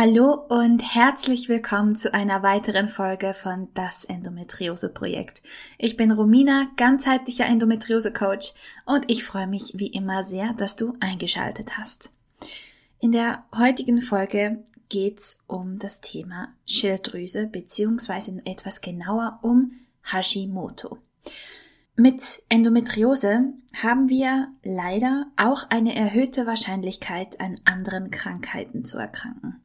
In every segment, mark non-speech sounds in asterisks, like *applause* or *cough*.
Hallo und herzlich willkommen zu einer weiteren Folge von Das Endometriose Projekt. Ich bin Romina, ganzheitlicher Endometriose Coach und ich freue mich wie immer sehr, dass du eingeschaltet hast. In der heutigen Folge geht's um das Thema Schilddrüse beziehungsweise etwas genauer um Hashimoto. Mit Endometriose haben wir leider auch eine erhöhte Wahrscheinlichkeit, an anderen Krankheiten zu erkranken.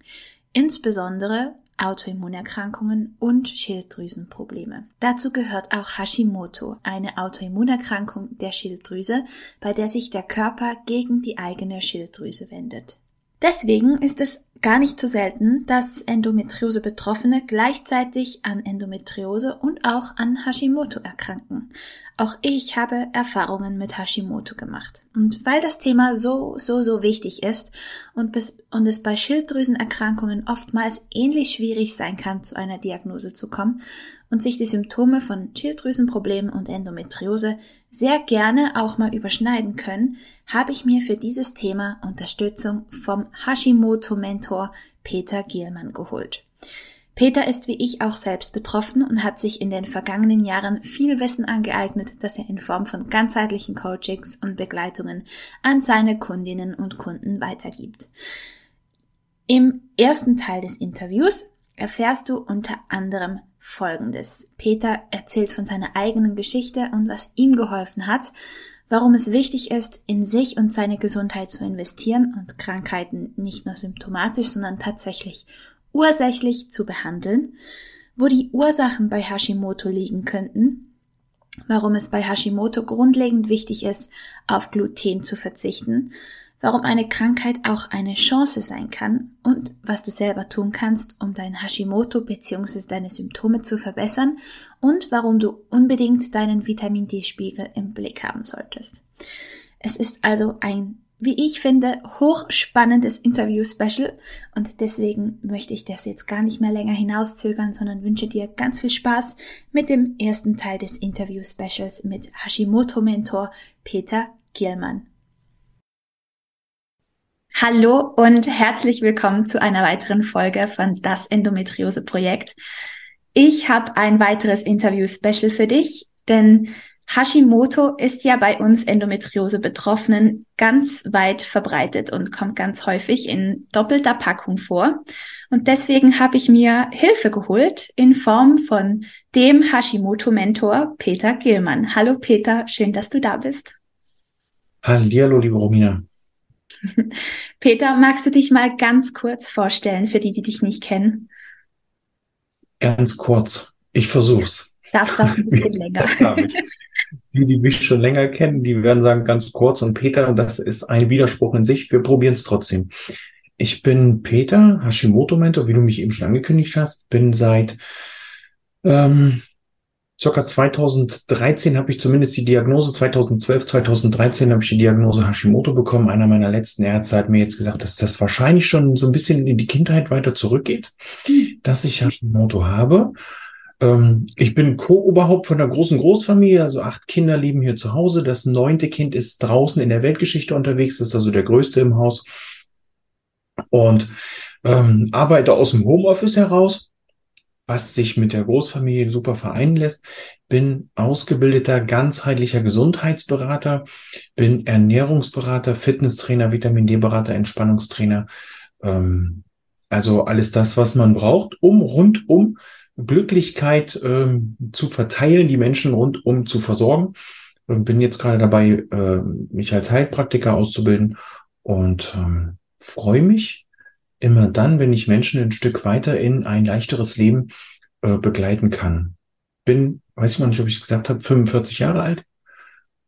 Insbesondere Autoimmunerkrankungen und Schilddrüsenprobleme. Dazu gehört auch Hashimoto, eine Autoimmunerkrankung der Schilddrüse, bei der sich der Körper gegen die eigene Schilddrüse wendet. Deswegen ist es gar nicht so selten, dass Endometriose-Betroffene gleichzeitig an Endometriose und auch an Hashimoto erkranken. Auch ich habe Erfahrungen mit Hashimoto gemacht. Und weil das Thema so, so, so wichtig ist und, bis, und es bei Schilddrüsenerkrankungen oftmals ähnlich schwierig sein kann, zu einer Diagnose zu kommen und sich die Symptome von Schilddrüsenproblemen und Endometriose sehr gerne auch mal überschneiden können, habe ich mir für dieses Thema Unterstützung vom Hashimoto-Mentor Peter Gielmann geholt. Peter ist wie ich auch selbst betroffen und hat sich in den vergangenen Jahren viel Wissen angeeignet, das er in Form von ganzheitlichen Coachings und Begleitungen an seine Kundinnen und Kunden weitergibt. Im ersten Teil des Interviews erfährst du unter anderem Folgendes. Peter erzählt von seiner eigenen Geschichte und was ihm geholfen hat, warum es wichtig ist, in sich und seine Gesundheit zu investieren und Krankheiten nicht nur symptomatisch, sondern tatsächlich ursächlich zu behandeln, wo die Ursachen bei Hashimoto liegen könnten, warum es bei Hashimoto grundlegend wichtig ist, auf Gluten zu verzichten, warum eine Krankheit auch eine Chance sein kann und was du selber tun kannst, um dein Hashimoto bzw. deine Symptome zu verbessern und warum du unbedingt deinen Vitamin D-Spiegel im Blick haben solltest. Es ist also ein wie ich finde, hochspannendes Interview-Special und deswegen möchte ich das jetzt gar nicht mehr länger hinauszögern, sondern wünsche dir ganz viel Spaß mit dem ersten Teil des Interview-Specials mit Hashimoto-Mentor Peter Gielmann. Hallo und herzlich willkommen zu einer weiteren Folge von Das Endometriose-Projekt. Ich habe ein weiteres Interview-Special für dich, denn Hashimoto ist ja bei uns Endometriose-Betroffenen ganz weit verbreitet und kommt ganz häufig in doppelter Packung vor. Und deswegen habe ich mir Hilfe geholt in Form von dem Hashimoto-Mentor Peter Gilmann. Hallo Peter, schön, dass du da bist. Hallo, liebe Romina. *laughs* Peter, magst du dich mal ganz kurz vorstellen für die, die dich nicht kennen? Ganz kurz. Ich versuch's. Darfst auch ein *laughs* bisschen länger. Die, die mich schon länger kennen, die werden sagen ganz kurz. Und Peter, das ist ein Widerspruch in sich. Wir probieren es trotzdem. Ich bin Peter, Hashimoto-Mentor, wie du mich eben schon angekündigt hast. Bin seit ähm, circa 2013 habe ich zumindest die Diagnose, 2012, 2013 habe ich die Diagnose Hashimoto bekommen. Einer meiner letzten Ärzte hat mir jetzt gesagt, dass das wahrscheinlich schon so ein bisschen in die Kindheit weiter zurückgeht, dass ich Hashimoto habe. Ähm, ich bin Co-Oberhaupt von der großen Großfamilie, also acht Kinder leben hier zu Hause. Das neunte Kind ist draußen in der Weltgeschichte unterwegs, ist also der größte im Haus. Und ähm, arbeite aus dem Homeoffice heraus, was sich mit der Großfamilie super vereinen lässt. Bin ausgebildeter ganzheitlicher Gesundheitsberater, bin Ernährungsberater, Fitnesstrainer, Vitamin D-Berater, Entspannungstrainer. Ähm, also alles das, was man braucht, um rundum Glücklichkeit ähm, zu verteilen, die Menschen rundum zu versorgen. Ähm, bin jetzt gerade dabei, äh, mich als Heilpraktiker auszubilden und ähm, freue mich immer dann, wenn ich Menschen ein Stück weiter in ein leichteres Leben äh, begleiten kann. Bin, weiß ich noch nicht, ob ich es gesagt habe, 45 Jahre alt.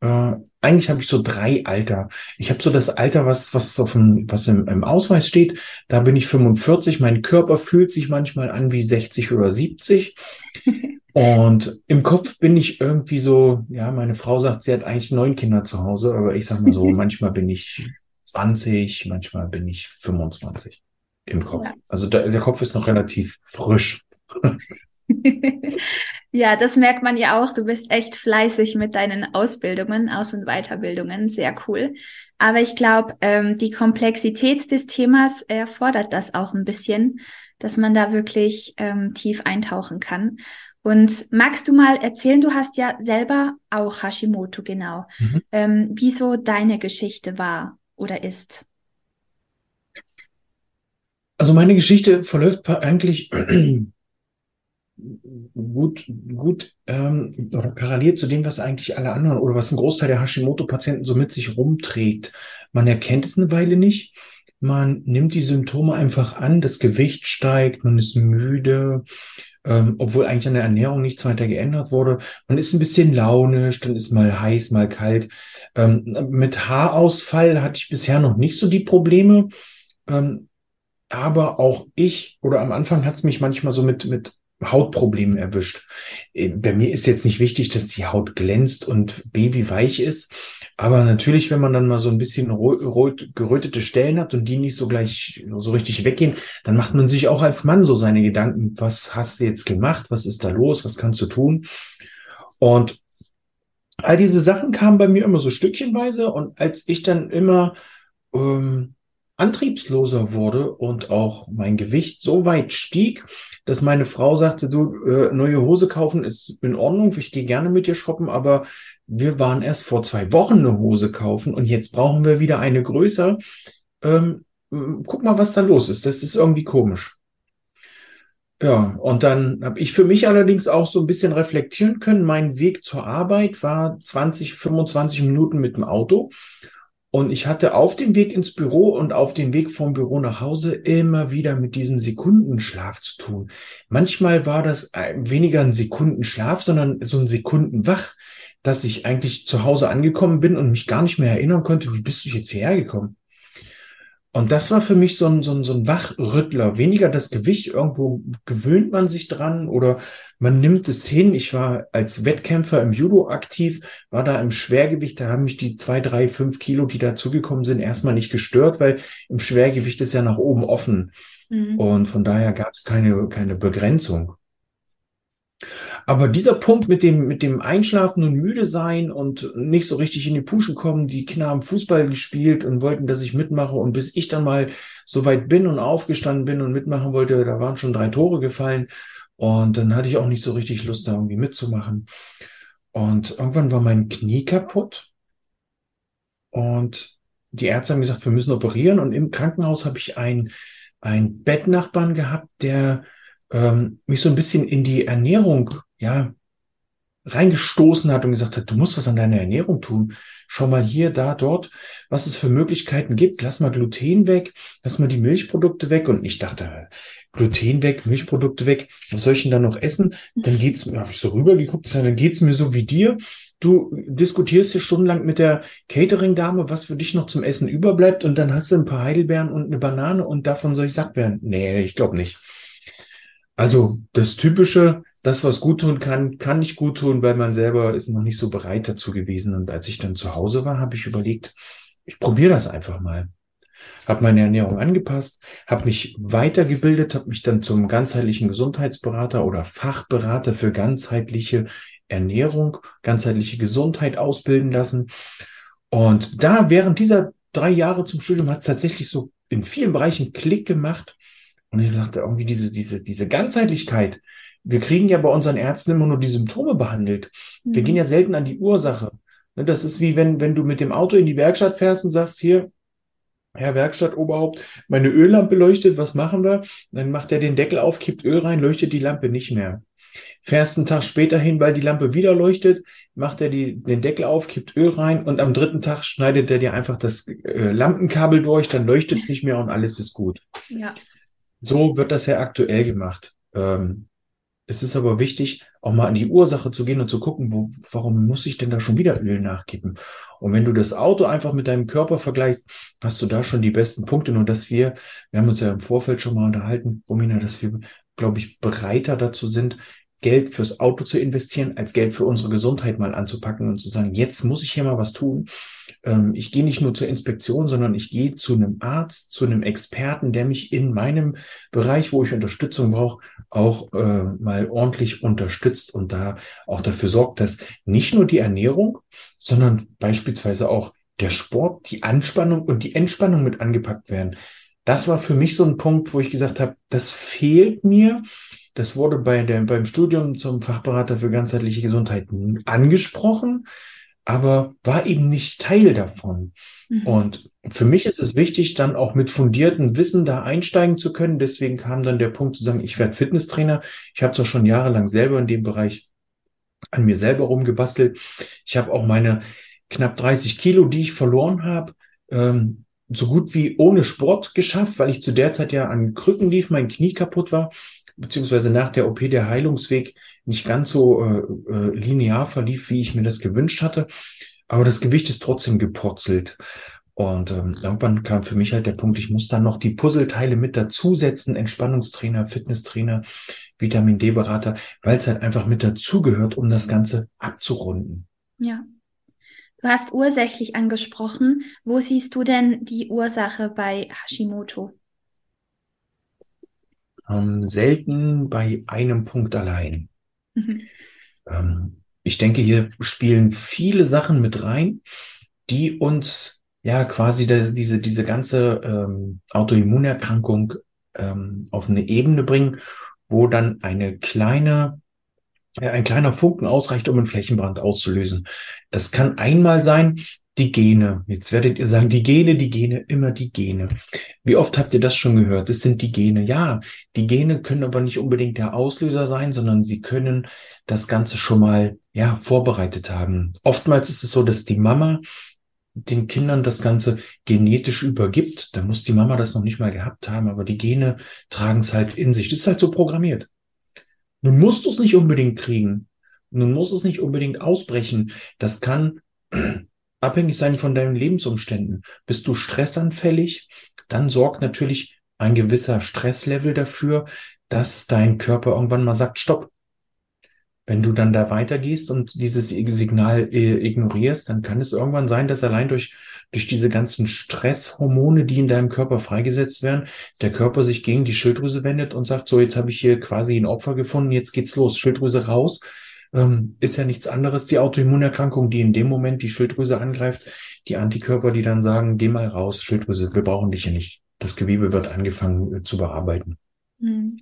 Äh, eigentlich habe ich so drei Alter. Ich habe so das Alter, was, was, auf dem, was im, im Ausweis steht. Da bin ich 45. Mein Körper fühlt sich manchmal an wie 60 oder 70. *laughs* Und im Kopf bin ich irgendwie so, ja, meine Frau sagt, sie hat eigentlich neun Kinder zu Hause, aber ich sag mal so, *laughs* manchmal bin ich 20, manchmal bin ich 25 im Kopf. Ja. Also der, der Kopf ist noch relativ frisch. *laughs* ja, das merkt man ja auch. Du bist echt fleißig mit deinen Ausbildungen, Aus- und Weiterbildungen. Sehr cool. Aber ich glaube, ähm, die Komplexität des Themas erfordert das auch ein bisschen, dass man da wirklich ähm, tief eintauchen kann. Und magst du mal erzählen, du hast ja selber auch Hashimoto, genau. Mhm. Ähm, wieso deine Geschichte war oder ist? Also meine Geschichte verläuft eigentlich *clears throat* gut, gut ähm, oder parallel zu dem, was eigentlich alle anderen oder was ein Großteil der Hashimoto-Patienten so mit sich rumträgt. Man erkennt es eine Weile nicht. Man nimmt die Symptome einfach an, das Gewicht steigt, man ist müde, ähm, obwohl eigentlich an der Ernährung nichts weiter geändert wurde. Man ist ein bisschen launisch, dann ist mal heiß, mal kalt. Ähm, mit Haarausfall hatte ich bisher noch nicht so die Probleme. Ähm, aber auch ich, oder am Anfang hat es mich manchmal so mit, mit Hautproblemen erwischt. Äh, bei mir ist jetzt nicht wichtig, dass die Haut glänzt und babyweich ist. Aber natürlich, wenn man dann mal so ein bisschen gerötete Stellen hat und die nicht so gleich so richtig weggehen, dann macht man sich auch als Mann so seine Gedanken. Was hast du jetzt gemacht? Was ist da los? Was kannst du tun? Und all diese Sachen kamen bei mir immer so stückchenweise. Und als ich dann immer ähm, antriebsloser wurde und auch mein Gewicht so weit stieg, dass meine Frau sagte, du, äh, neue Hose kaufen ist in Ordnung, ich gehe gerne mit dir shoppen, aber wir waren erst vor zwei Wochen eine Hose kaufen und jetzt brauchen wir wieder eine größer. Ähm, guck mal, was da los ist. Das ist irgendwie komisch. Ja, und dann habe ich für mich allerdings auch so ein bisschen reflektieren können. Mein Weg zur Arbeit war 20, 25 Minuten mit dem Auto. Und ich hatte auf dem Weg ins Büro und auf dem Weg vom Büro nach Hause immer wieder mit diesem Sekundenschlaf zu tun. Manchmal war das weniger ein Sekundenschlaf, sondern so ein Sekundenwach, dass ich eigentlich zu Hause angekommen bin und mich gar nicht mehr erinnern konnte, wie bist du jetzt hierher gekommen? Und das war für mich so ein, so ein, so ein Wachrüttler. Weniger das Gewicht, irgendwo gewöhnt man sich dran oder man nimmt es hin. Ich war als Wettkämpfer im Judo aktiv, war da im Schwergewicht, da haben mich die zwei, drei, fünf Kilo, die dazugekommen sind, erstmal nicht gestört, weil im Schwergewicht ist ja nach oben offen. Mhm. Und von daher gab es keine, keine Begrenzung. Aber dieser Punkt mit dem, mit dem Einschlafen und müde sein und nicht so richtig in die Puschen kommen, die Kinder haben Fußball gespielt und wollten, dass ich mitmache. Und bis ich dann mal so weit bin und aufgestanden bin und mitmachen wollte, da waren schon drei Tore gefallen. Und dann hatte ich auch nicht so richtig Lust, da irgendwie mitzumachen. Und irgendwann war mein Knie kaputt. Und die Ärzte haben gesagt, wir müssen operieren. Und im Krankenhaus habe ich einen, einen Bettnachbarn gehabt, der ähm, mich so ein bisschen in die Ernährung ja, reingestoßen hat und gesagt hat, du musst was an deiner Ernährung tun. Schau mal hier, da, dort, was es für Möglichkeiten gibt. Lass mal Gluten weg, lass mal die Milchprodukte weg. Und ich dachte, Gluten weg, Milchprodukte weg, was soll ich denn da noch essen? Dann geht's mir, habe ich so rübergeguckt, dann geht's mir so wie dir. Du diskutierst hier stundenlang mit der Catering-Dame, was für dich noch zum Essen überbleibt, und dann hast du ein paar Heidelbeeren und eine Banane und davon soll ich satt werden. Nee, ich glaube nicht. Also das typische, das, was gut tun kann, kann nicht gut tun, weil man selber ist noch nicht so bereit dazu gewesen. Und als ich dann zu Hause war, habe ich überlegt, ich probiere das einfach mal. Habe meine Ernährung angepasst, habe mich weitergebildet, habe mich dann zum ganzheitlichen Gesundheitsberater oder Fachberater für ganzheitliche Ernährung, ganzheitliche Gesundheit ausbilden lassen. Und da während dieser drei Jahre zum Studium hat es tatsächlich so in vielen Bereichen Klick gemacht. Und ich dachte irgendwie diese, diese, diese Ganzheitlichkeit, wir kriegen ja bei unseren Ärzten immer nur die Symptome behandelt. Wir mhm. gehen ja selten an die Ursache. Ne, das ist wie wenn, wenn du mit dem Auto in die Werkstatt fährst und sagst, hier, Herr Werkstattoberhaupt, meine Öllampe leuchtet, was machen wir? Dann macht er den Deckel auf, kippt Öl rein, leuchtet die Lampe nicht mehr. Fährst einen Tag später hin, weil die Lampe wieder leuchtet, macht er die, den Deckel auf, kippt Öl rein und am dritten Tag schneidet er dir einfach das äh, Lampenkabel durch, dann leuchtet es nicht mehr und alles ist gut. Ja. So wird das ja aktuell gemacht. Ähm, es ist aber wichtig, auch mal an die Ursache zu gehen und zu gucken, wo, warum muss ich denn da schon wieder Öl nachkippen? Und wenn du das Auto einfach mit deinem Körper vergleichst, hast du da schon die besten Punkte. Nur dass wir, wir haben uns ja im Vorfeld schon mal unterhalten, Romina, dass wir, glaube ich, bereiter dazu sind, Geld fürs Auto zu investieren, als Geld für unsere Gesundheit mal anzupacken und zu sagen, jetzt muss ich hier mal was tun. Ähm, ich gehe nicht nur zur Inspektion, sondern ich gehe zu einem Arzt, zu einem Experten, der mich in meinem Bereich, wo ich Unterstützung brauche, auch äh, mal ordentlich unterstützt und da auch dafür sorgt, dass nicht nur die Ernährung, sondern beispielsweise auch der Sport, die Anspannung und die Entspannung mit angepackt werden. Das war für mich so ein Punkt, wo ich gesagt habe, das fehlt mir. Das wurde bei der, beim Studium zum Fachberater für ganzheitliche Gesundheit angesprochen, aber war eben nicht Teil davon. Mhm. Und für mich ist es wichtig, dann auch mit fundiertem Wissen da einsteigen zu können. Deswegen kam dann der Punkt zu sagen, ich werde Fitnesstrainer. Ich habe zwar schon jahrelang selber in dem Bereich an mir selber rumgebastelt. Ich habe auch meine knapp 30 Kilo, die ich verloren habe, ähm, so gut wie ohne Sport geschafft, weil ich zu der Zeit ja an Krücken lief, mein Knie kaputt war, beziehungsweise nach der OP der Heilungsweg nicht ganz so äh, äh, linear verlief, wie ich mir das gewünscht hatte. Aber das Gewicht ist trotzdem gepurzelt. Und ähm, irgendwann kam für mich halt der Punkt, ich muss dann noch die Puzzleteile mit dazusetzen, Entspannungstrainer, Fitnesstrainer, Vitamin D-Berater, weil es halt einfach mit dazugehört, um das Ganze abzurunden. Ja. Du hast ursächlich angesprochen. Wo siehst du denn die Ursache bei Hashimoto? Ähm, selten bei einem Punkt allein. Mhm. Ähm, ich denke, hier spielen viele Sachen mit rein, die uns ja quasi de, diese, diese ganze ähm, Autoimmunerkrankung ähm, auf eine Ebene bringen, wo dann eine kleine ein kleiner Funken ausreicht, um einen Flächenbrand auszulösen. Das kann einmal sein, die Gene. Jetzt werdet ihr sagen, die Gene, die Gene, immer die Gene. Wie oft habt ihr das schon gehört? Das sind die Gene. Ja, die Gene können aber nicht unbedingt der Auslöser sein, sondern sie können das Ganze schon mal, ja, vorbereitet haben. Oftmals ist es so, dass die Mama den Kindern das Ganze genetisch übergibt. Da muss die Mama das noch nicht mal gehabt haben, aber die Gene tragen es halt in sich. Das ist halt so programmiert. Nun musst du es nicht unbedingt kriegen. Nun muss es nicht unbedingt ausbrechen. Das kann abhängig sein von deinen Lebensumständen. Bist du stressanfällig, dann sorgt natürlich ein gewisser Stresslevel dafür, dass dein Körper irgendwann mal sagt, stopp. Wenn du dann da weitergehst und dieses Signal äh, ignorierst, dann kann es irgendwann sein, dass allein durch durch diese ganzen Stresshormone, die in deinem Körper freigesetzt werden, der Körper sich gegen die Schilddrüse wendet und sagt, so, jetzt habe ich hier quasi ein Opfer gefunden, jetzt geht's los, Schilddrüse raus. Ähm, ist ja nichts anderes, die Autoimmunerkrankung, die in dem Moment die Schilddrüse angreift, die Antikörper, die dann sagen, geh mal raus, Schilddrüse, wir brauchen dich hier nicht. Das Gewebe wird angefangen äh, zu bearbeiten. Mhm.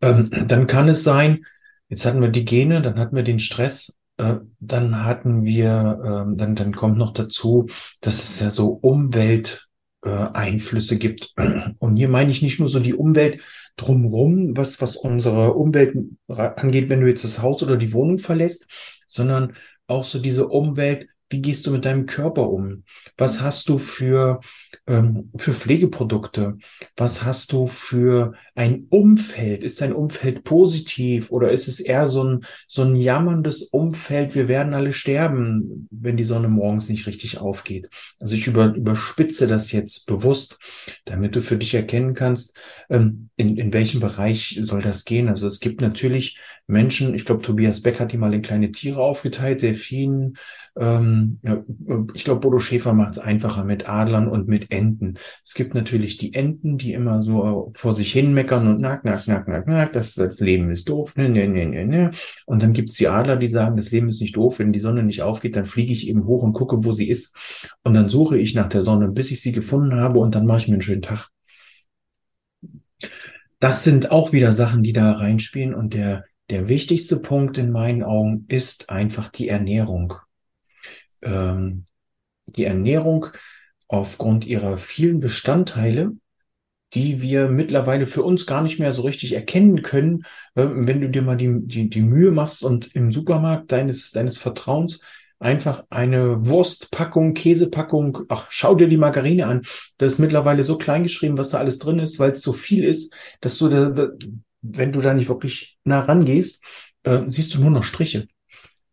Ähm, dann kann es sein, jetzt hatten wir die Gene, dann hatten wir den Stress, äh, dann hatten wir, äh, dann, dann kommt noch dazu, dass es ja so Umwelteinflüsse äh, gibt. Und hier meine ich nicht nur so die Umwelt drumherum, was, was unsere Umwelt angeht, wenn du jetzt das Haus oder die Wohnung verlässt, sondern auch so diese Umwelt, wie gehst du mit deinem Körper um? Was hast du für ähm, für Pflegeprodukte? Was hast du für ein Umfeld? Ist dein Umfeld positiv oder ist es eher so ein, so ein jammerndes Umfeld? Wir werden alle sterben, wenn die Sonne morgens nicht richtig aufgeht. Also ich über, überspitze das jetzt bewusst, damit du für dich erkennen kannst, ähm, in, in welchem Bereich soll das gehen. Also es gibt natürlich Menschen, ich glaube, Tobias Beck hat die mal in kleine Tiere aufgeteilt, Delfinen, ähm, ja, ich glaube, Bodo Schäfer macht es einfacher mit Adlern und mit Enten. Es gibt natürlich die Enten, die immer so vor sich hin meckern und nack, nack, nack, nack, nack, das, das Leben ist doof, ne, ne, ne, ne, ne. Und dann gibt's die Adler, die sagen, das Leben ist nicht doof, wenn die Sonne nicht aufgeht, dann fliege ich eben hoch und gucke, wo sie ist. Und dann suche ich nach der Sonne, bis ich sie gefunden habe und dann mache ich mir einen schönen Tag. Das sind auch wieder Sachen, die da reinspielen und der, der wichtigste Punkt in meinen Augen ist einfach die Ernährung. Ähm, die Ernährung aufgrund ihrer vielen Bestandteile, die wir mittlerweile für uns gar nicht mehr so richtig erkennen können, äh, wenn du dir mal die, die, die Mühe machst und im Supermarkt deines, deines Vertrauens einfach eine Wurstpackung, Käsepackung, ach, schau dir die Margarine an. Da ist mittlerweile so klein geschrieben, was da alles drin ist, weil es so viel ist, dass du da, da, wenn du da nicht wirklich nah rangehst, äh, siehst du nur noch Striche.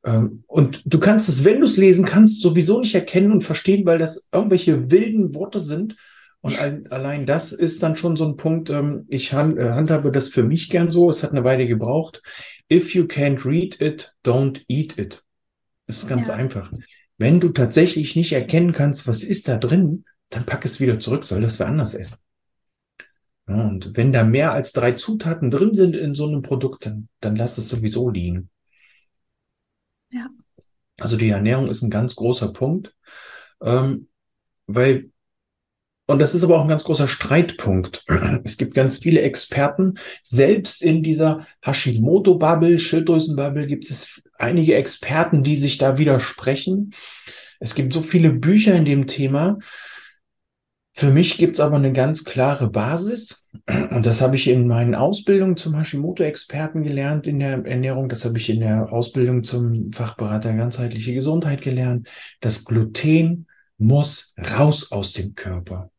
Ähm, und du kannst es, wenn du es lesen kannst, sowieso nicht erkennen und verstehen, weil das irgendwelche wilden Worte sind Und allein das ist dann schon so ein Punkt, ähm, ich äh, handhabe das für mich gern so, es hat eine Weile gebraucht. If you can't read it, don't eat it. Das ist ganz ja. einfach. Wenn du tatsächlich nicht erkennen kannst, was ist da drin, dann pack es wieder zurück, soll das wer anders essen. Ja, und wenn da mehr als drei Zutaten drin sind in so einem Produkt, dann, dann lass es sowieso liegen. Ja. Also die Ernährung ist ein ganz großer Punkt, ähm, weil und das ist aber auch ein ganz großer Streitpunkt. *clears throat* Es gibt ganz viele Experten. Selbst in dieser Hashimoto-Bubble, Schilddrüsen-Bubble gibt es einige Experten, die sich da widersprechen. Es gibt so viele Bücher in dem Thema. Für mich gibt es aber eine ganz klare Basis. Und das habe ich in meinen Ausbildungen zum Hashimoto-Experten gelernt in der Ernährung. Das habe ich in der Ausbildung zum Fachberater ganzheitliche Gesundheit gelernt. Das Gluten muss raus aus dem Körper.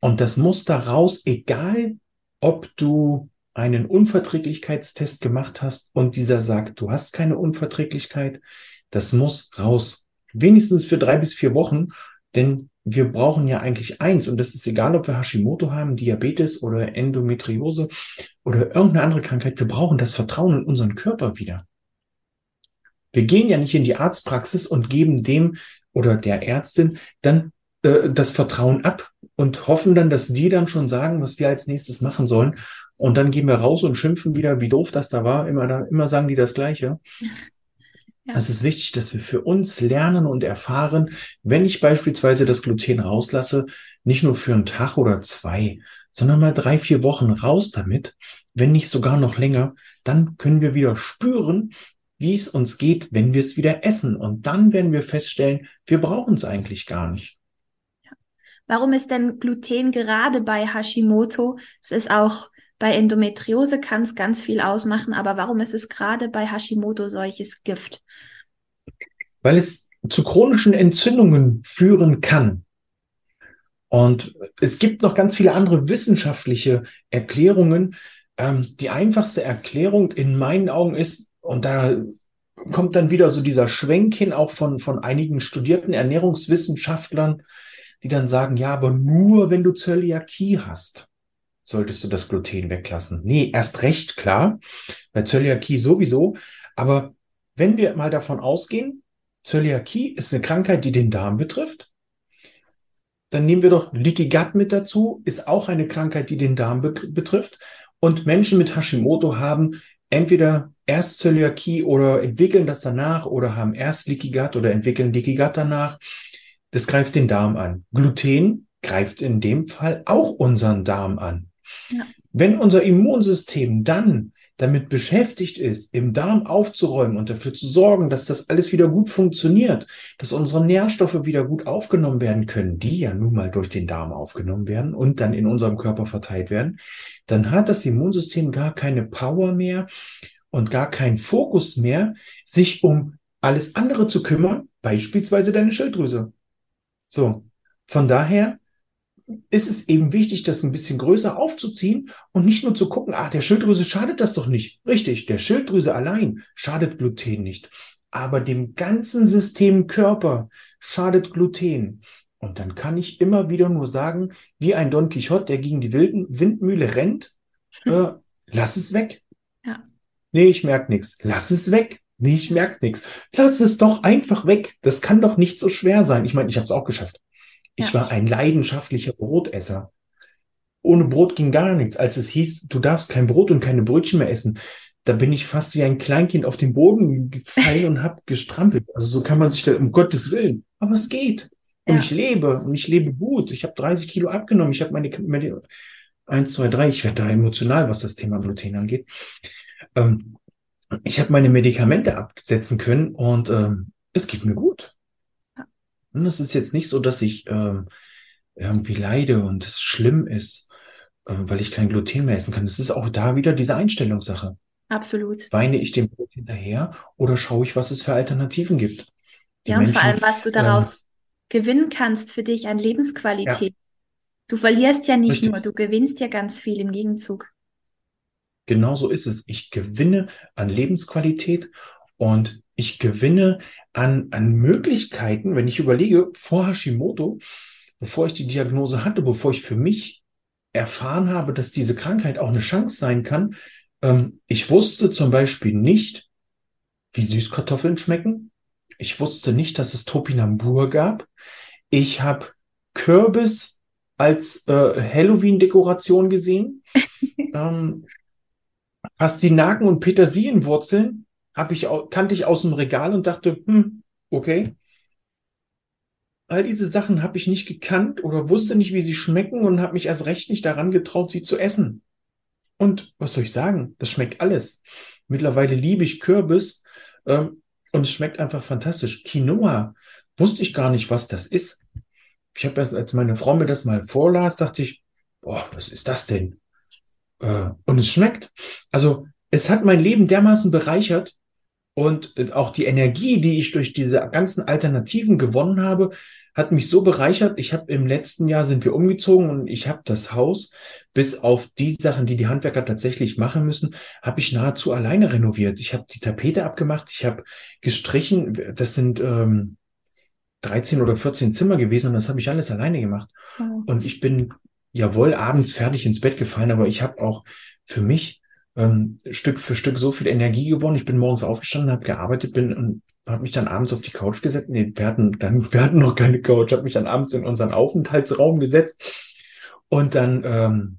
Und das muss da raus, egal ob du einen Unverträglichkeitstest gemacht hast und dieser sagt, du hast keine Unverträglichkeit, das muss raus. Wenigstens für drei bis vier Wochen, denn wir brauchen ja eigentlich eins und das ist egal, ob wir Hashimoto haben, Diabetes oder Endometriose oder irgendeine andere Krankheit, wir brauchen das Vertrauen in unseren Körper wieder. Wir gehen ja nicht in die Arztpraxis und geben dem oder der Ärztin dann äh, das Vertrauen ab und hoffen dann, dass die dann schon sagen, was wir als nächstes machen sollen. Und dann gehen wir raus und schimpfen wieder, wie doof das da war. Immer, da, immer sagen die das Gleiche. Ja. Es ist wichtig, dass wir für uns lernen und erfahren, wenn ich beispielsweise das Gluten rauslasse, nicht nur für einen Tag oder zwei, sondern mal drei, vier Wochen raus damit, wenn nicht sogar noch länger, dann können wir wieder spüren, wie es uns geht, wenn wir es wieder essen. Und dann werden wir feststellen, wir brauchen es eigentlich gar nicht. Warum ist denn Gluten gerade bei Hashimoto? Es ist auch bei Endometriose kann es ganz viel ausmachen, aber warum ist es gerade bei Hashimoto solches Gift? Weil es zu chronischen Entzündungen führen kann. Und es gibt noch ganz viele andere wissenschaftliche Erklärungen. Ähm, die einfachste Erklärung in meinen Augen ist, und da kommt dann wieder so dieser Schwenk hin, auch von, von einigen studierten Ernährungswissenschaftlern, die dann sagen, ja, aber nur wenn du Zöliakie hast, solltest du das Gluten weglassen. Nee, erst recht klar, bei Zöliakie sowieso. Aber wenn wir mal davon ausgehen, Zöliakie ist eine Krankheit, die den Darm betrifft, dann nehmen wir doch Leaky Gut mit dazu, ist auch eine Krankheit, die den Darm be betrifft. Und Menschen mit Hashimoto haben entweder erst Zöliakie oder entwickeln das danach oder haben erst Leaky Gut oder entwickeln Leaky Gut danach. Das greift den Darm an. Gluten greift in dem Fall auch unseren Darm an. Wenn unser Immunsystem dann damit beschäftigt ist, im Darm aufzuräumen und dafür zu sorgen, dass das alles wieder gut funktioniert, dass unsere Nährstoffe wieder gut aufgenommen werden können, die ja nun mal durch den Darm aufgenommen werden und dann in unserem Körper verteilt werden, dann hat das Immunsystem gar keine Power mehr und gar keinen Fokus mehr, sich um alles andere zu kümmern, beispielsweise deine Schilddrüse. So, von daher ist es eben wichtig, das ein bisschen größer aufzuziehen und nicht nur zu gucken, ach, der Schilddrüse schadet das doch nicht. Richtig, der Schilddrüse allein schadet Gluten nicht. Aber dem ganzen System Körper schadet Gluten. Und dann kann ich immer wieder nur sagen, wie ein Don Quixote, der gegen die Wilden Windmühle rennt, äh, *laughs* lass es weg. Ja. Nee, ich merke nichts. Lass es weg. Nee, ich merke nichts. Lass es doch einfach weg. Das kann doch nicht so schwer sein. Ich meine, ich habe es auch geschafft. Ich ja. war ein leidenschaftlicher Brotesser. Ohne Brot ging gar nichts. Als es hieß, du darfst kein Brot und keine Brötchen mehr essen, da bin ich fast wie ein Kleinkind auf den Boden gefallen und habe gestrampelt. Also so kann man sich da, um Gottes Willen. Aber es geht. Und ja. ich lebe und ich lebe gut. Ich habe 30 Kilo abgenommen. Ich habe meine, meine 1, 2, 3. Ich werde da emotional, was das Thema Gluten angeht. Ähm, ich habe meine Medikamente absetzen können und ähm, es geht mir gut. Und es ist jetzt nicht so, dass ich ähm, irgendwie leide und es schlimm ist, äh, weil ich kein Gluten mehr essen kann. Es ist auch da wieder diese Einstellungssache. Absolut. Weine ich dem Brot hinterher oder schaue ich, was es für Alternativen gibt? Die ja, und Menschen, vor allem, was du daraus ähm, gewinnen kannst für dich an Lebensqualität. Ja. Du verlierst ja nicht Richtig. nur, du gewinnst ja ganz viel im Gegenzug. Genau so ist es. Ich gewinne an Lebensqualität und ich gewinne an, an Möglichkeiten, wenn ich überlege, vor Hashimoto bevor ich die Diagnose hatte, bevor ich für mich erfahren habe, dass diese Krankheit auch eine Chance sein kann, ähm, ich wusste zum Beispiel nicht, wie Süßkartoffeln schmecken. Ich wusste nicht, dass es Topinambur gab. Ich habe Kürbis als äh, Halloween-Dekoration gesehen. *laughs* ähm, Pastinaken und Petersilienwurzeln habe ich, kannte ich aus dem Regal und dachte, hm, okay. All diese Sachen habe ich nicht gekannt oder wusste nicht, wie sie schmecken und habe mich erst recht nicht daran getraut, sie zu essen. Und was soll ich sagen? Das schmeckt alles. Mittlerweile liebe ich Kürbis ähm, und es schmeckt einfach fantastisch. Quinoa wusste ich gar nicht, was das ist. Ich habe erst, als meine Frau mir das mal vorlas, dachte ich, boah, was ist das denn? Äh, und es schmeckt. Also es hat mein Leben dermaßen bereichert und äh, auch die Energie, die ich durch diese ganzen Alternativen gewonnen habe, hat mich so bereichert. Ich habe im letzten Jahr sind wir umgezogen und ich habe das Haus, bis auf die Sachen, die die Handwerker tatsächlich machen müssen, habe ich nahezu alleine renoviert. Ich habe die Tapete abgemacht, ich habe gestrichen. Das sind ähm, 13 oder 14 Zimmer gewesen und das habe ich alles alleine gemacht. Oh. Und ich bin jawohl abends fertig ins Bett gefallen, aber ich habe auch für mich ähm, Stück für Stück so viel Energie gewonnen. Ich bin morgens aufgestanden, habe gearbeitet, bin und habe mich dann abends auf die Couch gesetzt. Nee, wir hatten dann, *laughs* wir hatten noch keine Couch, habe mich dann abends in unseren Aufenthaltsraum gesetzt und dann ähm,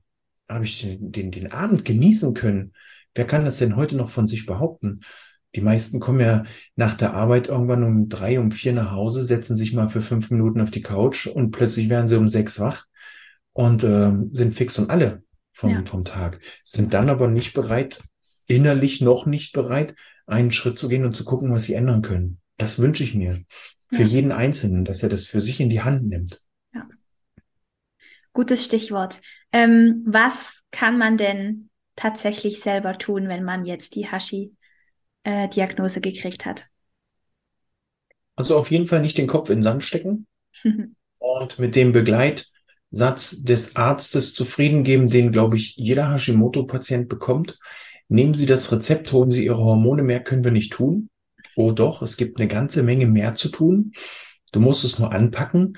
habe ich den, den, den Abend genießen können. Wer kann das denn heute noch von sich behaupten? Die meisten kommen ja nach der Arbeit irgendwann um drei, um vier nach Hause, setzen sich mal für fünf Minuten auf die Couch und plötzlich werden sie um sechs wach und äh, sind fix und alle vom, ja. vom Tag, sind dann aber nicht bereit, innerlich noch nicht bereit, einen Schritt zu gehen und zu gucken, was sie ändern können. Das wünsche ich mir für ja. jeden Einzelnen, dass er das für sich in die Hand nimmt. Ja. Gutes Stichwort. Ähm, was kann man denn tatsächlich selber tun, wenn man jetzt die Hashi äh, gekriegt hat? Also auf jeden Fall nicht den Kopf in den Sand stecken *laughs* und mit dem Begleitsatz des Arztes zufrieden geben, den, glaube ich, jeder Hashimoto-Patient bekommt. Nehmen Sie das Rezept, holen Sie Ihre Hormone, mehr können wir nicht tun. Oh doch, es gibt eine ganze Menge mehr zu tun. Du musst es nur anpacken.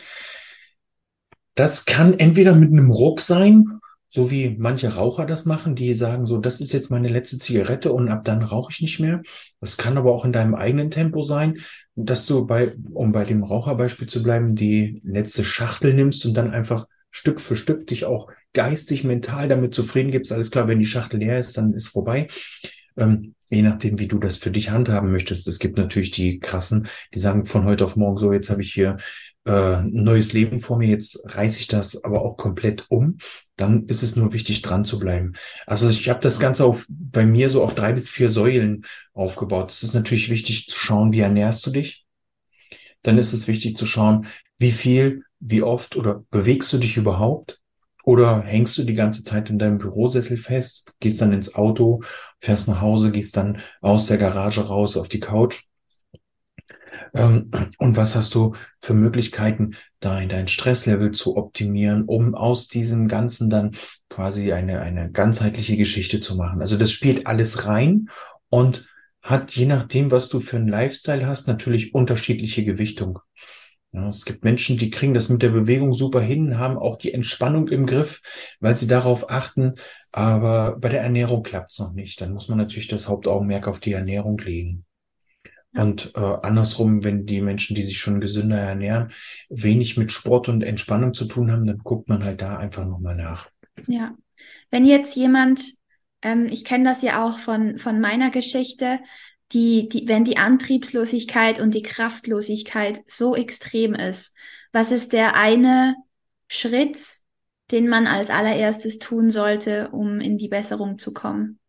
Das kann entweder mit einem Ruck sein so wie manche Raucher das machen, die sagen so, das ist jetzt meine letzte Zigarette und ab dann rauche ich nicht mehr. Das kann aber auch in deinem eigenen Tempo sein, dass du bei, um bei dem Raucherbeispiel zu bleiben, die letzte Schachtel nimmst und dann einfach Stück für Stück dich auch geistig, mental damit zufrieden gibst. Alles klar, wenn die Schachtel leer ist, dann ist vorbei. Ähm, je nachdem, wie du das für dich handhaben möchtest. Es gibt natürlich die krassen, die sagen von heute auf morgen so, jetzt habe ich hier äh, neues Leben vor mir, jetzt reiße ich das aber auch komplett um, dann ist es nur wichtig, dran zu bleiben. Also ich habe das Ganze auf, bei mir so auf drei bis vier Säulen aufgebaut. Es ist natürlich wichtig zu schauen, wie ernährst du dich. Dann ist es wichtig zu schauen, wie viel, wie oft oder bewegst du dich überhaupt? Oder hängst du die ganze Zeit in deinem Bürosessel fest, gehst dann ins Auto, fährst nach Hause, gehst dann aus der Garage raus auf die Couch ähm, und was hast du für Möglichkeiten, dein, dein Stresslevel zu optimieren, um aus diesem Ganzen dann quasi eine, eine ganzheitliche Geschichte zu machen? Also das spielt alles rein und hat je nachdem, was du für einen Lifestyle hast, natürlich unterschiedliche Gewichtung. Ja, es gibt Menschen, die kriegen das mit der Bewegung super hin, haben auch die Entspannung im Griff, weil sie darauf achten. Aber bei der Ernährung klappt es noch nicht. Dann muss man natürlich das Hauptaugenmerk auf die Ernährung legen. Und äh, andersrum, wenn die Menschen, die sich schon gesünder ernähren, wenig mit Sport und Entspannung zu tun haben, dann guckt man halt da einfach nochmal nach. Ja, wenn jetzt jemand, ähm, ich kenne das ja auch von, von meiner Geschichte, die, die, wenn die Antriebslosigkeit und die Kraftlosigkeit so extrem ist, was ist der eine Schritt, den man als allererstes tun sollte, um in die Besserung zu kommen?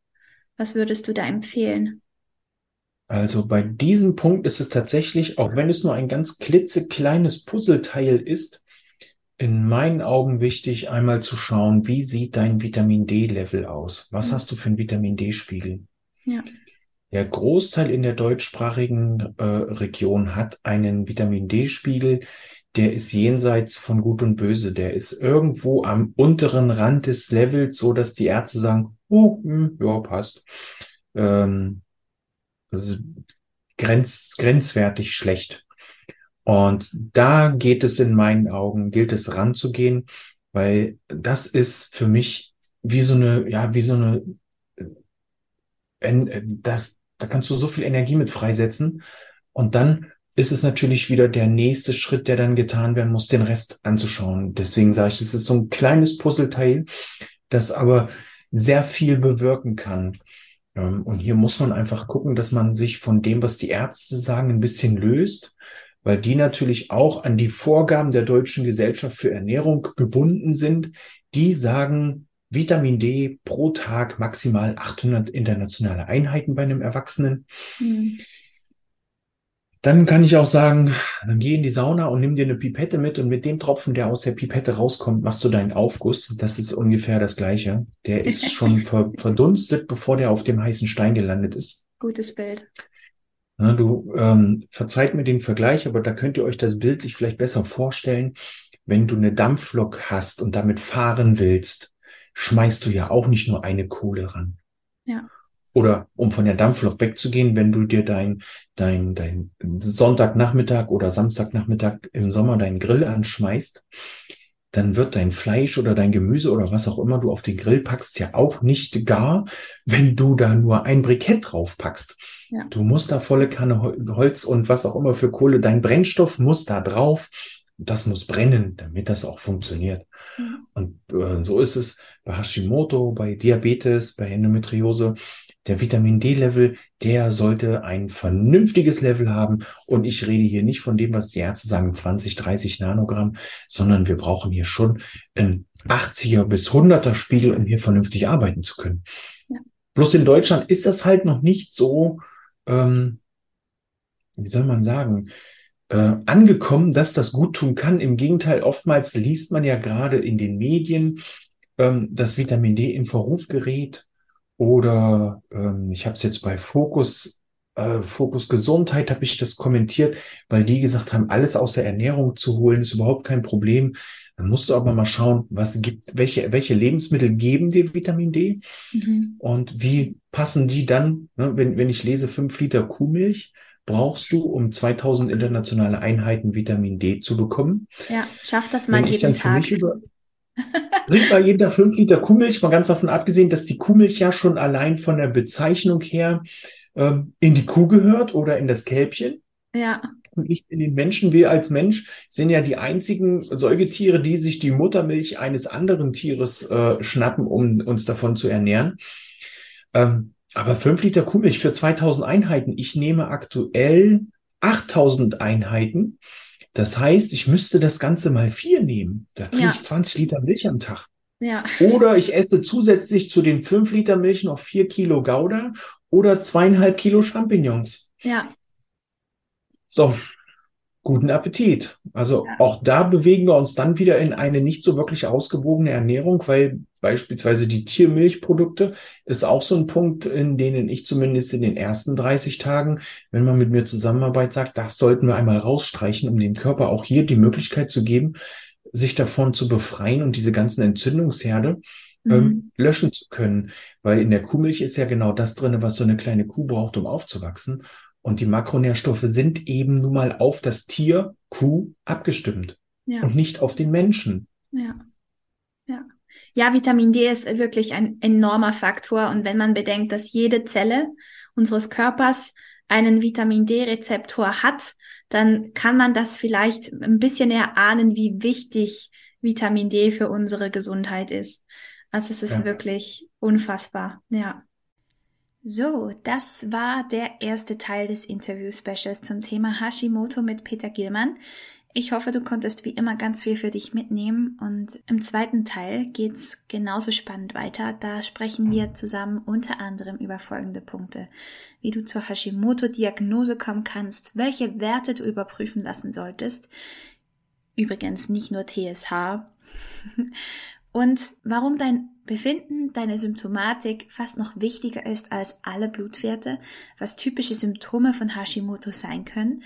Was würdest du da empfehlen? Also bei diesem Punkt ist es tatsächlich, auch wenn es nur ein ganz klitzekleines Puzzleteil ist, in meinen Augen wichtig, einmal zu schauen, wie sieht dein Vitamin D-Level aus? Was mhm. hast du für einen Vitamin D-Spiegel? Ja. Der Großteil in der deutschsprachigen äh, Region hat einen Vitamin D-Spiegel, der ist jenseits von Gut und Böse. Der ist irgendwo am unteren Rand des Levels, so dass die Ärzte sagen, oh, mh, hm, ja, passt. Ähm, das ist grenz, grenzwertig schlecht. Und da geht es in meinen Augen, gilt es ranzugehen, weil das ist für mich wie so eine, ja, wie so eine, äh, das, da kannst du so viel Energie mit freisetzen. Und dann ist es natürlich wieder der nächste Schritt, der dann getan werden muss, den Rest anzuschauen. Deswegen sage ich, es ist so ein kleines Puzzleteil, das aber sehr viel bewirken kann. Ähm, und hier muss man einfach gucken, dass man sich von dem, was die Ärzte sagen, ein bisschen löst weil die natürlich auch an die Vorgaben der Deutschen Gesellschaft für Ernährung gebunden sind. Die sagen, Vitamin D pro Tag maximal 800 internationale Einheiten bei einem Erwachsenen. Mhm. Dann kann ich auch sagen, dann geh in die Sauna und nimm dir eine Pipette mit und mit dem Tropfen, der aus der Pipette rauskommt, machst du deinen Aufguss. Das ist ungefähr das Gleiche. Der ist *laughs* schon verdunstet, bevor der auf dem heißen Stein gelandet ist. Gutes Bild. Na, du ähm, verzeiht mir den Vergleich, aber da könnt ihr euch das bildlich vielleicht besser vorstellen. Wenn du eine Dampflok hast und damit fahren willst, schmeißt du ja auch nicht nur eine Kohle ran. Ja. Oder um von der Dampflok wegzugehen, wenn du dir dein, dein, dein Sonntagnachmittag oder Samstagnachmittag im Sommer deinen Grill anschmeißt, dann wird dein Fleisch oder dein Gemüse oder was auch immer du auf den Grill packst ja auch nicht gar, wenn du da nur ein Brikett drauf packst. Ja. Du musst da volle Kanne Holz und was auch immer für Kohle, dein Brennstoff muss da drauf. Das muss brennen, damit das auch funktioniert. Mhm. Und äh, so ist es bei Hashimoto, bei Diabetes, bei Endometriose der Vitamin D-Level, der sollte ein vernünftiges Level haben. Und ich rede hier nicht von dem, was die Ärzte sagen, 20, 30 Nanogramm, sondern wir brauchen hier schon ein 80er bis 100er Spiegel, um hier vernünftig arbeiten zu können. Ja. Bloß in Deutschland ist das halt noch nicht so, ähm, wie soll man sagen, äh, angekommen, dass das gut tun kann. Im Gegenteil, oftmals liest man ja gerade in den Medien, ähm, dass Vitamin D in Verruf gerät oder ähm, ich habe es jetzt bei Fokus, äh, Fokus Gesundheit, habe ich das kommentiert, weil die gesagt haben, alles aus der Ernährung zu holen, ist überhaupt kein Problem. Dann musst du aber mal schauen, was gibt, welche, welche Lebensmittel geben dir Vitamin D mhm. und wie passen die dann, ne, wenn, wenn ich lese, fünf Liter Kuhmilch, brauchst du, um 2000 internationale Einheiten Vitamin D zu bekommen. Ja, schaff das mal wenn jeden Tag. Über, *laughs* Trink mal jeden Tag fünf Liter Kuhmilch, mal ganz davon abgesehen, dass die Kuhmilch ja schon allein von der Bezeichnung her ähm, in die Kuh gehört oder in das Kälbchen. Ja. Und nicht in den Menschen. Wir als Mensch sind ja die einzigen Säugetiere, die sich die Muttermilch eines anderen Tieres äh, schnappen, um uns davon zu ernähren. Ähm, aber fünf Liter Kuhmilch für 2000 Einheiten. Ich nehme aktuell 8000 Einheiten. Das heißt, ich müsste das Ganze mal vier nehmen. Da trinke ja. ich 20 Liter Milch am Tag. Ja. Oder ich esse zusätzlich zu den fünf Liter Milch noch vier Kilo Gouda oder zweieinhalb Kilo Champignons. Ja. So, guten Appetit. Also ja. auch da bewegen wir uns dann wieder in eine nicht so wirklich ausgewogene Ernährung, weil beispielsweise die Tiermilchprodukte ist auch so ein Punkt, in denen ich zumindest in den ersten 30 Tagen, wenn man mit mir zusammenarbeitet, sagt, das sollten wir einmal rausstreichen, um dem Körper auch hier die Möglichkeit zu geben, sich davon zu befreien und diese ganzen Entzündungsherde ähm, mhm. löschen zu können. Weil in der Kuhmilch ist ja genau das drinne, was so eine kleine Kuh braucht, um aufzuwachsen. Und die Makronährstoffe sind eben nun mal auf das Tier Kuh abgestimmt ja. und nicht auf den Menschen. Ja. Ja. Ja, Vitamin D ist wirklich ein enormer Faktor. Und wenn man bedenkt, dass jede Zelle unseres Körpers einen Vitamin D-Rezeptor hat, dann kann man das vielleicht ein bisschen erahnen, wie wichtig Vitamin D für unsere Gesundheit ist. Also es ist ja. wirklich unfassbar, ja. So, das war der erste Teil des Interview-Specials zum Thema Hashimoto mit Peter Gilmann. Ich hoffe, du konntest wie immer ganz viel für dich mitnehmen und im zweiten Teil geht's genauso spannend weiter. Da sprechen wir zusammen unter anderem über folgende Punkte. Wie du zur Hashimoto-Diagnose kommen kannst, welche Werte du überprüfen lassen solltest. Übrigens nicht nur TSH. *laughs* und warum dein Befinden, deine Symptomatik fast noch wichtiger ist als alle Blutwerte, was typische Symptome von Hashimoto sein können,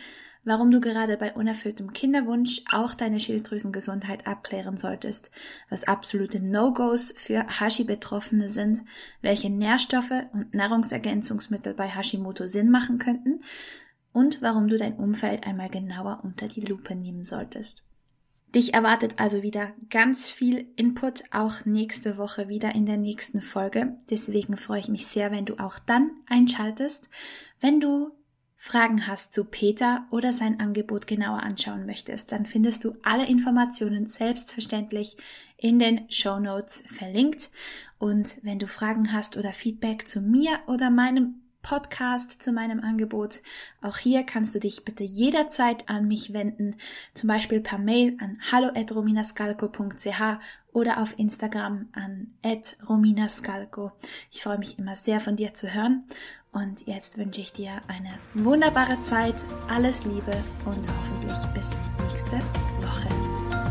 warum du gerade bei unerfülltem Kinderwunsch auch deine Schilddrüsengesundheit abklären solltest, was absolute No-Gos für Hashi-Betroffene sind, welche Nährstoffe und Nahrungsergänzungsmittel bei Hashimoto Sinn machen könnten und warum du dein Umfeld einmal genauer unter die Lupe nehmen solltest. Dich erwartet also wieder ganz viel Input, auch nächste Woche wieder in der nächsten Folge. Deswegen freue ich mich sehr, wenn du auch dann einschaltest. Wenn du Fragen hast zu Peter oder sein Angebot genauer anschauen möchtest, dann findest du alle Informationen selbstverständlich in den Show Notes verlinkt. Und wenn du Fragen hast oder Feedback zu mir oder meinem Podcast zu meinem Angebot. Auch hier kannst du dich bitte jederzeit an mich wenden, zum Beispiel per Mail an hallo@rominascalco.ch oder auf Instagram an @rominascalco. Ich freue mich immer sehr von dir zu hören und jetzt wünsche ich dir eine wunderbare Zeit, alles Liebe und hoffentlich bis nächste Woche.